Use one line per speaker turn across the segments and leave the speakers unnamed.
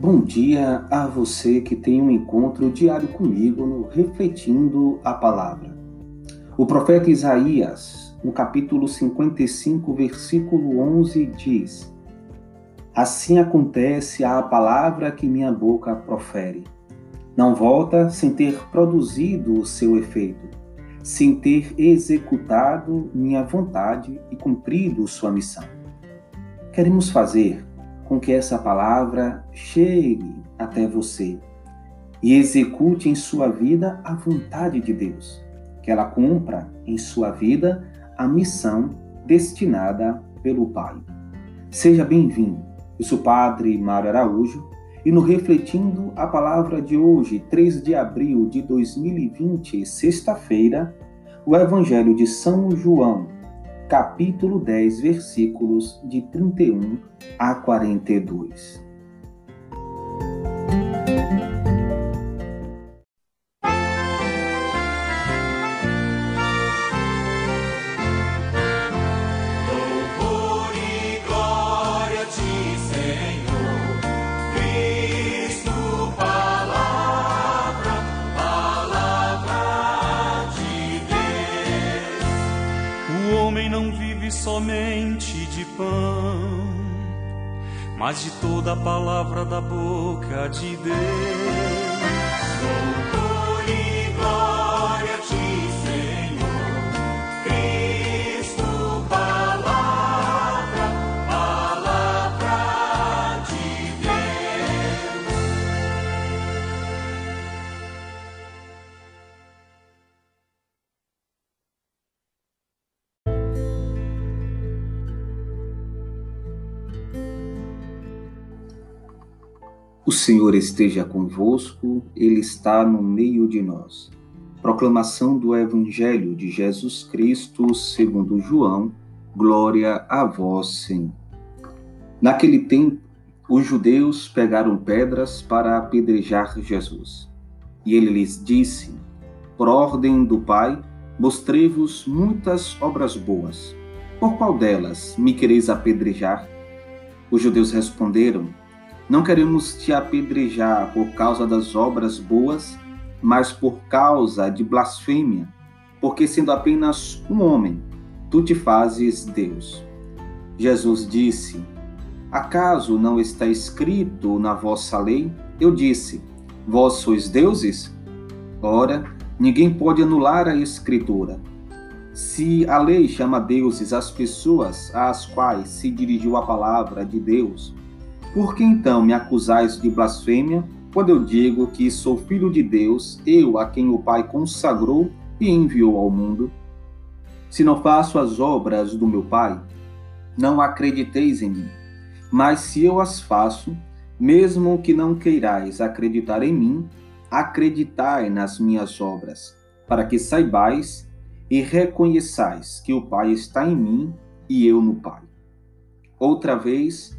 Bom dia a você que tem um encontro diário comigo no Refletindo a Palavra. O profeta Isaías, no capítulo 55, versículo 11, diz: Assim acontece a palavra que minha boca profere. Não volta sem ter produzido o seu efeito, sem ter executado minha vontade e cumprido sua missão. Queremos fazer com que essa palavra chegue até você e execute em sua vida a vontade de Deus, que ela cumpra em sua vida a missão destinada pelo Pai. Seja bem-vindo. Eu sou o Padre Mário Araújo e no Refletindo a Palavra de hoje, 3 de abril de 2020, sexta-feira, o Evangelho de São João, capítulo 10, versículos de 31 a 42.
Somente de pão, mas de toda a palavra da boca de Deus.
O Senhor esteja convosco, Ele está no meio de nós. Proclamação do Evangelho de Jesus Cristo, segundo João, glória a vós, Senhor. Naquele tempo, os judeus pegaram pedras para apedrejar Jesus. E ele lhes disse: Por ordem do Pai, mostrei-vos muitas obras boas. Por qual delas me quereis apedrejar? Os judeus responderam: não queremos te apedrejar por causa das obras boas, mas por causa de blasfêmia, porque sendo apenas um homem, tu te fazes Deus. Jesus disse: Acaso não está escrito na vossa lei? Eu disse: Vós sois deuses? Ora, ninguém pode anular a Escritura. Se a lei chama deuses as pessoas às quais se dirigiu a palavra de Deus, por que então me acusais de blasfêmia, quando eu digo que sou filho de Deus, eu a quem o Pai consagrou e enviou ao mundo? Se não faço as obras do meu Pai, não acrediteis em mim. Mas se eu as faço, mesmo que não queirais acreditar em mim, acreditai nas minhas obras, para que saibais e reconheçais que o Pai está em mim e eu no Pai. Outra vez,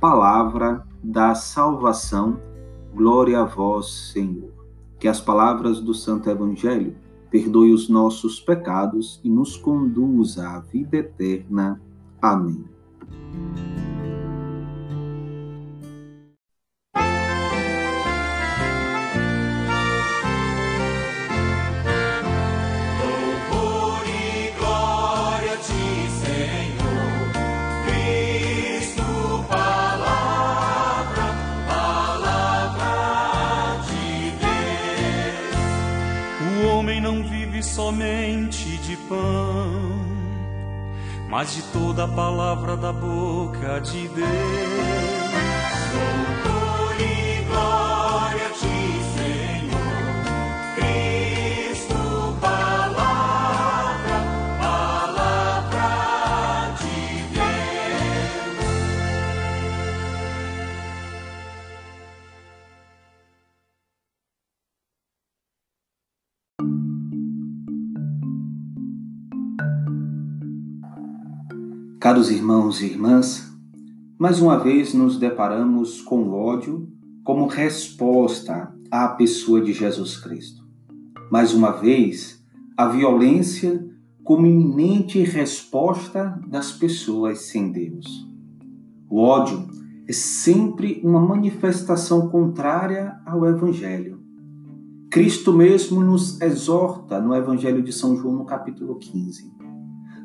palavra da salvação. Glória a vós, Senhor. Que as palavras do Santo Evangelho perdoe os nossos pecados e nos conduza à vida eterna. Amém.
Pão, mas de toda a palavra da boca de Deus.
Caros irmãos e irmãs, mais uma vez nos deparamos com ódio como resposta à pessoa de Jesus Cristo. Mais uma vez, a violência como iminente resposta das pessoas sem Deus. O ódio é sempre uma manifestação contrária ao Evangelho. Cristo mesmo nos exorta no Evangelho de São João, no capítulo 15.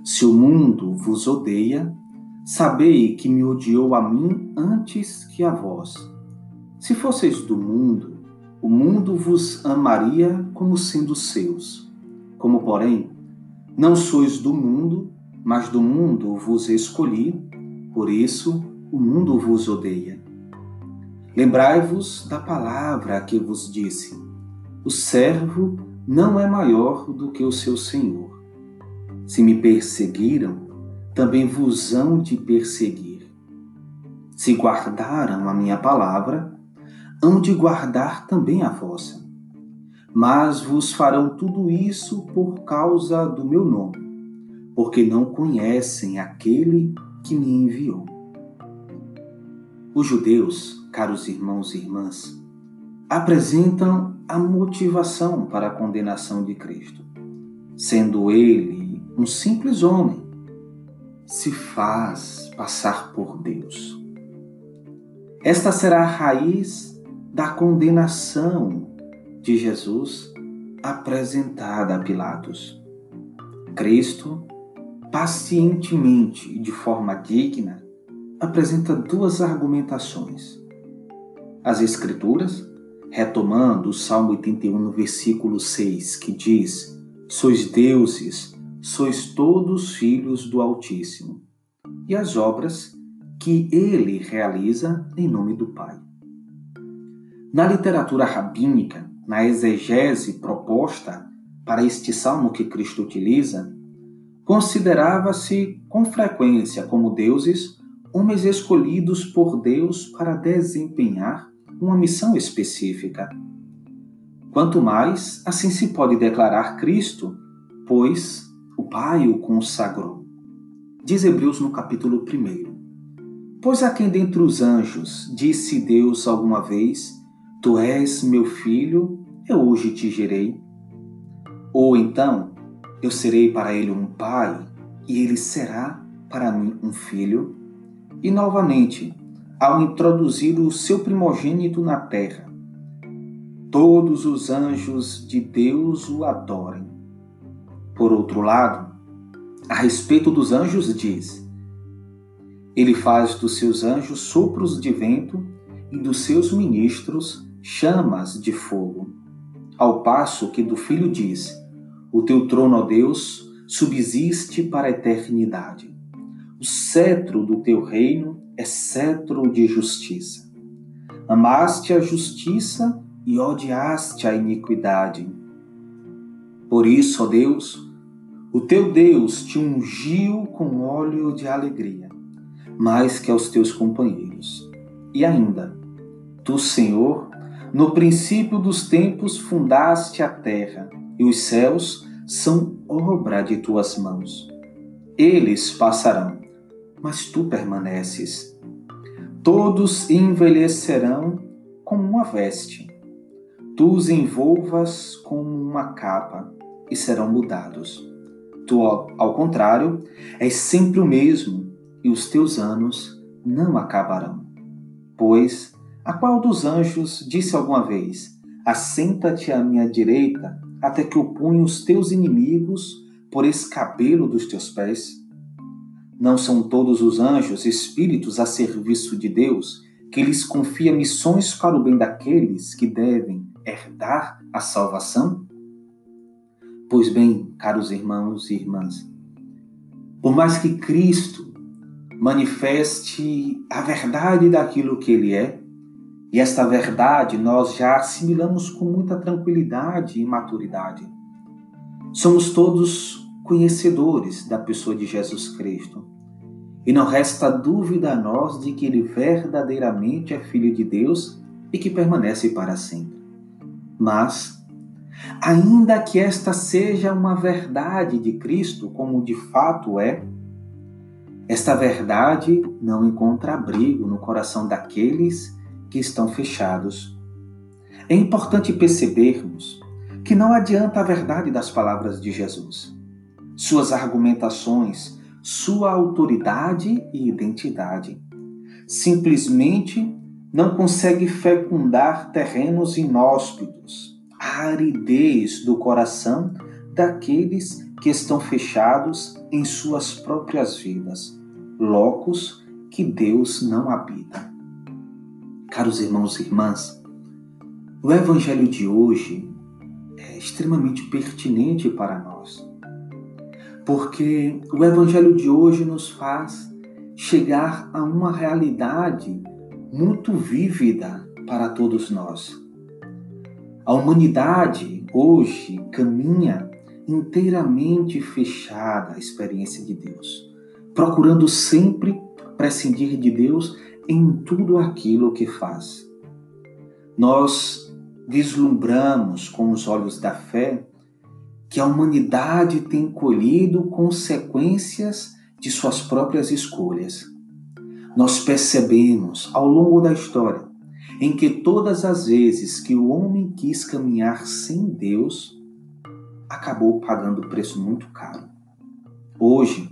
Se o mundo vos odeia, sabei que me odiou a mim antes que a vós. Se fosseis do mundo, o mundo vos amaria como sendo seus. Como, porém, não sois do mundo, mas do mundo vos escolhi, por isso o mundo vos odeia. Lembrai-vos da palavra que vos disse: o servo não é maior do que o seu senhor. Se me perseguiram, também vos hão de perseguir. Se guardaram a minha palavra, hão de guardar também a vossa. Mas vos farão tudo isso por causa do meu nome, porque não conhecem aquele que me enviou. Os judeus, caros irmãos e irmãs, apresentam a motivação para a condenação de Cristo. Sendo ele um simples homem, se faz passar por Deus. Esta será a raiz da condenação de Jesus apresentada a Pilatos. Cristo, pacientemente e de forma digna, apresenta duas argumentações. As Escrituras, retomando o Salmo 81, no versículo 6, que diz: Sois deuses, sois todos filhos do Altíssimo, e as obras que ele realiza em nome do Pai. Na literatura rabínica, na exegese proposta para este salmo que Cristo utiliza, considerava-se com frequência como deuses homens escolhidos por Deus para desempenhar uma missão específica. Quanto mais, assim se pode declarar Cristo, pois o Pai o consagrou. Diz Hebreus no capítulo 1. Pois a quem dentre os anjos disse Deus alguma vez: Tu és meu filho, eu hoje te gerei. Ou então, eu serei para ele um pai, e ele será para mim um filho. E novamente, ao introduzir o seu primogênito na terra, todos os anjos de Deus o adorem. Por outro lado, a respeito dos anjos diz: Ele faz dos seus anjos sopros de vento e dos seus ministros chamas de fogo. Ao passo que do filho diz: O teu trono, ó Deus, subsiste para a eternidade. O cetro do teu reino é cetro de justiça. Amaste a justiça e odiaste a iniquidade. Por isso, ó Deus, o teu Deus te ungiu com óleo de alegria, mais que aos teus companheiros. E ainda, tu, Senhor, no princípio dos tempos fundaste a terra, e os céus são obra de tuas mãos. Eles passarão, mas tu permaneces. Todos envelhecerão como uma veste. Tu os envolvas como uma capa e serão mudados. Tu, ao contrário, és sempre o mesmo e os teus anos não acabarão. Pois a qual dos anjos disse alguma vez: Assenta-te à minha direita, até que eu ponha os teus inimigos por escabelo dos teus pés? Não são todos os anjos espíritos a serviço de Deus, que lhes confia missões para o bem daqueles que devem herdar a salvação? Pois bem, caros irmãos e irmãs, por mais que Cristo manifeste a verdade daquilo que Ele é, e esta verdade nós já assimilamos com muita tranquilidade e maturidade. Somos todos conhecedores da pessoa de Jesus Cristo. E não resta dúvida a nós de que ele verdadeiramente é filho de Deus e que permanece para sempre. Mas, ainda que esta seja uma verdade de Cristo, como de fato é, Esta verdade não encontra abrigo no coração daqueles que estão fechados. É importante percebermos que não adianta a verdade das palavras de Jesus, suas argumentações, sua autoridade e identidade. Simplesmente não consegue fecundar terrenos inóspitos, aridez do coração daqueles que estão fechados em suas próprias vidas, locos que Deus não habita. Caros irmãos e irmãs, o Evangelho de hoje é extremamente pertinente para nós, porque o Evangelho de hoje nos faz chegar a uma realidade muito vívida para todos nós. A humanidade hoje caminha inteiramente fechada à experiência de Deus, procurando sempre prescindir de Deus em tudo aquilo que faz. Nós vislumbramos com os olhos da fé que a humanidade tem colhido consequências de suas próprias escolhas. Nós percebemos ao longo da história em que todas as vezes que o homem quis caminhar sem Deus, acabou pagando preço muito caro. Hoje,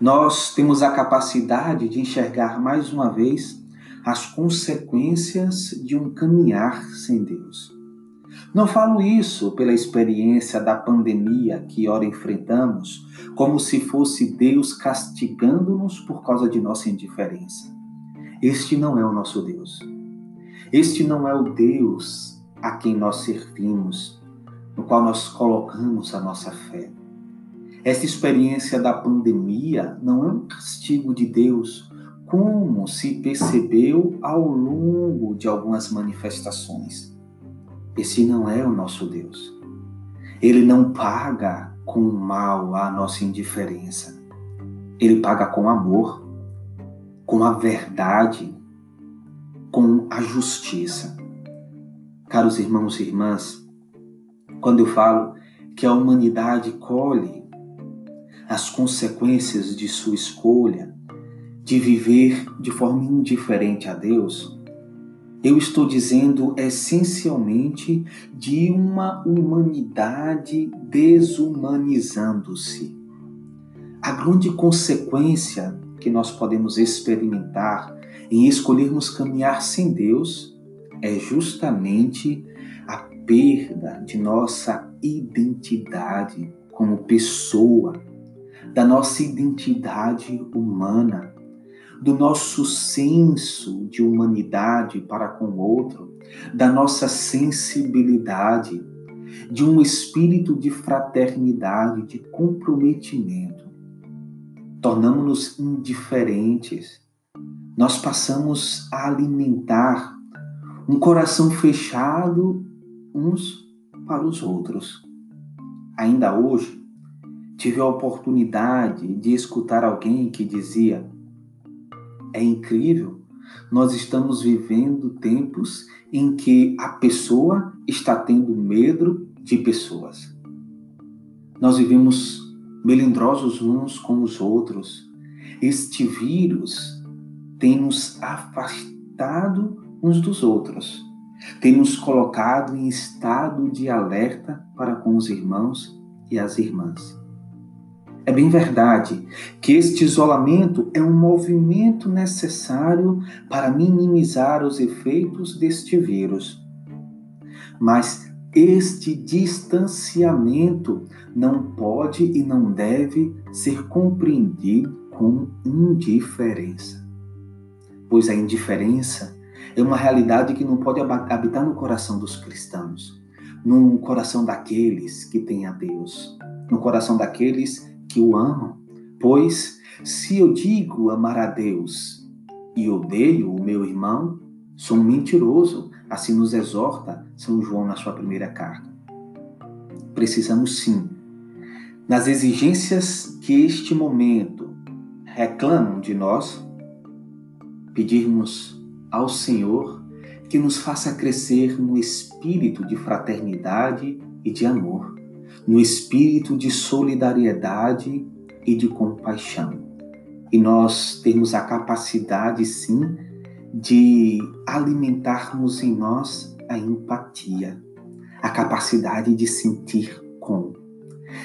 nós temos a capacidade de enxergar mais uma vez as consequências de um caminhar sem Deus. Não falo isso pela experiência da pandemia que ora enfrentamos, como se fosse Deus castigando-nos por causa de nossa indiferença. Este não é o nosso Deus. Este não é o Deus a quem nós servimos no qual nós colocamos a nossa fé. Essa experiência da pandemia não é um castigo de Deus, como se percebeu ao longo de algumas manifestações. Esse não é o nosso Deus. Ele não paga com mal a nossa indiferença. Ele paga com amor, com a verdade, com a justiça. Caros irmãos e irmãs, quando eu falo que a humanidade colhe as consequências de sua escolha de viver de forma indiferente a Deus, eu estou dizendo essencialmente de uma humanidade desumanizando-se. A grande consequência que nós podemos experimentar em escolhermos caminhar sem Deus é justamente perda de nossa identidade como pessoa, da nossa identidade humana, do nosso senso de humanidade para com o outro, da nossa sensibilidade, de um espírito de fraternidade, de comprometimento. Tornamos-nos indiferentes. Nós passamos a alimentar um coração fechado uns para os outros. Ainda hoje, tive a oportunidade de escutar alguém que dizia: É incrível, nós estamos vivendo tempos em que a pessoa está tendo medo de pessoas. Nós vivemos melindrosos uns com os outros. Este vírus tem nos afastado uns dos outros tem nos colocado em estado de alerta para com os irmãos e as irmãs. É bem verdade que este isolamento é um movimento necessário para minimizar os efeitos deste vírus. Mas este distanciamento não pode e não deve ser compreendido com indiferença, pois a indiferença é uma realidade que não pode habitar no coração dos cristãos, no coração daqueles que têm a Deus, no coração daqueles que o amam. Pois se eu digo amar a Deus e odeio o meu irmão, sou um mentiroso, assim nos exorta São João na sua primeira carta. Precisamos sim, nas exigências que este momento reclamam de nós, pedirmos ao Senhor que nos faça crescer no espírito de fraternidade e de amor, no espírito de solidariedade e de compaixão. e nós temos a capacidade, sim, de alimentarmos em nós a empatia, a capacidade de sentir com,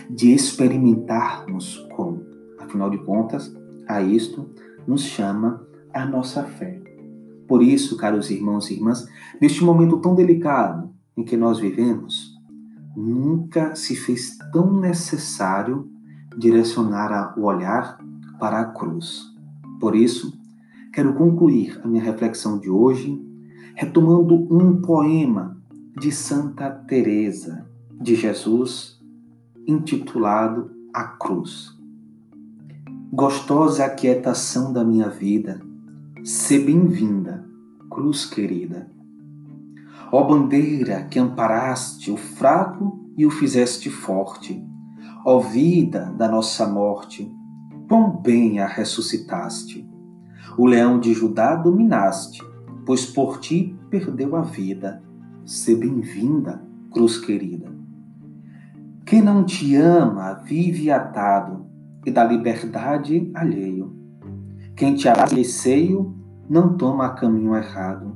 de experimentarmos com. Afinal de contas, a isto nos chama a nossa fé. Por isso, caros irmãos e irmãs, neste momento tão delicado em que nós vivemos, nunca se fez tão necessário direcionar o olhar para a cruz. Por isso, quero concluir a minha reflexão de hoje retomando um poema de Santa Teresa de Jesus intitulado A Cruz. Gostosa aquietação da minha vida, se bem-vinda, cruz querida. Ó bandeira que amparaste o fraco e o fizeste forte, ó vida da nossa morte, quão bem a ressuscitaste. O leão de Judá dominaste, pois por ti perdeu a vida. Se bem-vinda, cruz querida. Quem não te ama vive atado e da liberdade alheio. Quem te abraça seio não toma caminho errado.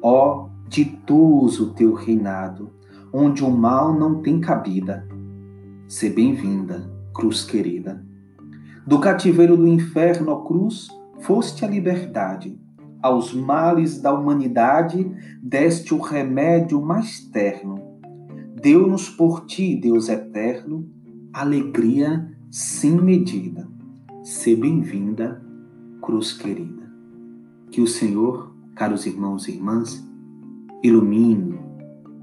Ó, ditoso teu reinado, onde o mal não tem cabida. Se bem-vinda, cruz querida. Do cativeiro do inferno, ó cruz, foste a liberdade. Aos males da humanidade deste o remédio mais terno. Deu-nos por ti, Deus eterno, alegria sem medida. Se bem-vinda, cruz querida. Que o Senhor, caros irmãos e irmãs, ilumine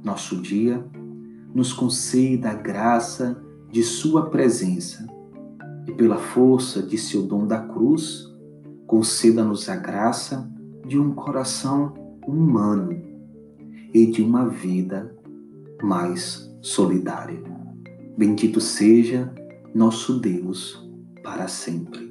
nosso dia, nos conceda a graça de Sua presença e pela força de seu dom da cruz, conceda-nos a graça de um coração humano e de uma vida mais solidária. Bendito seja nosso Deus para sempre.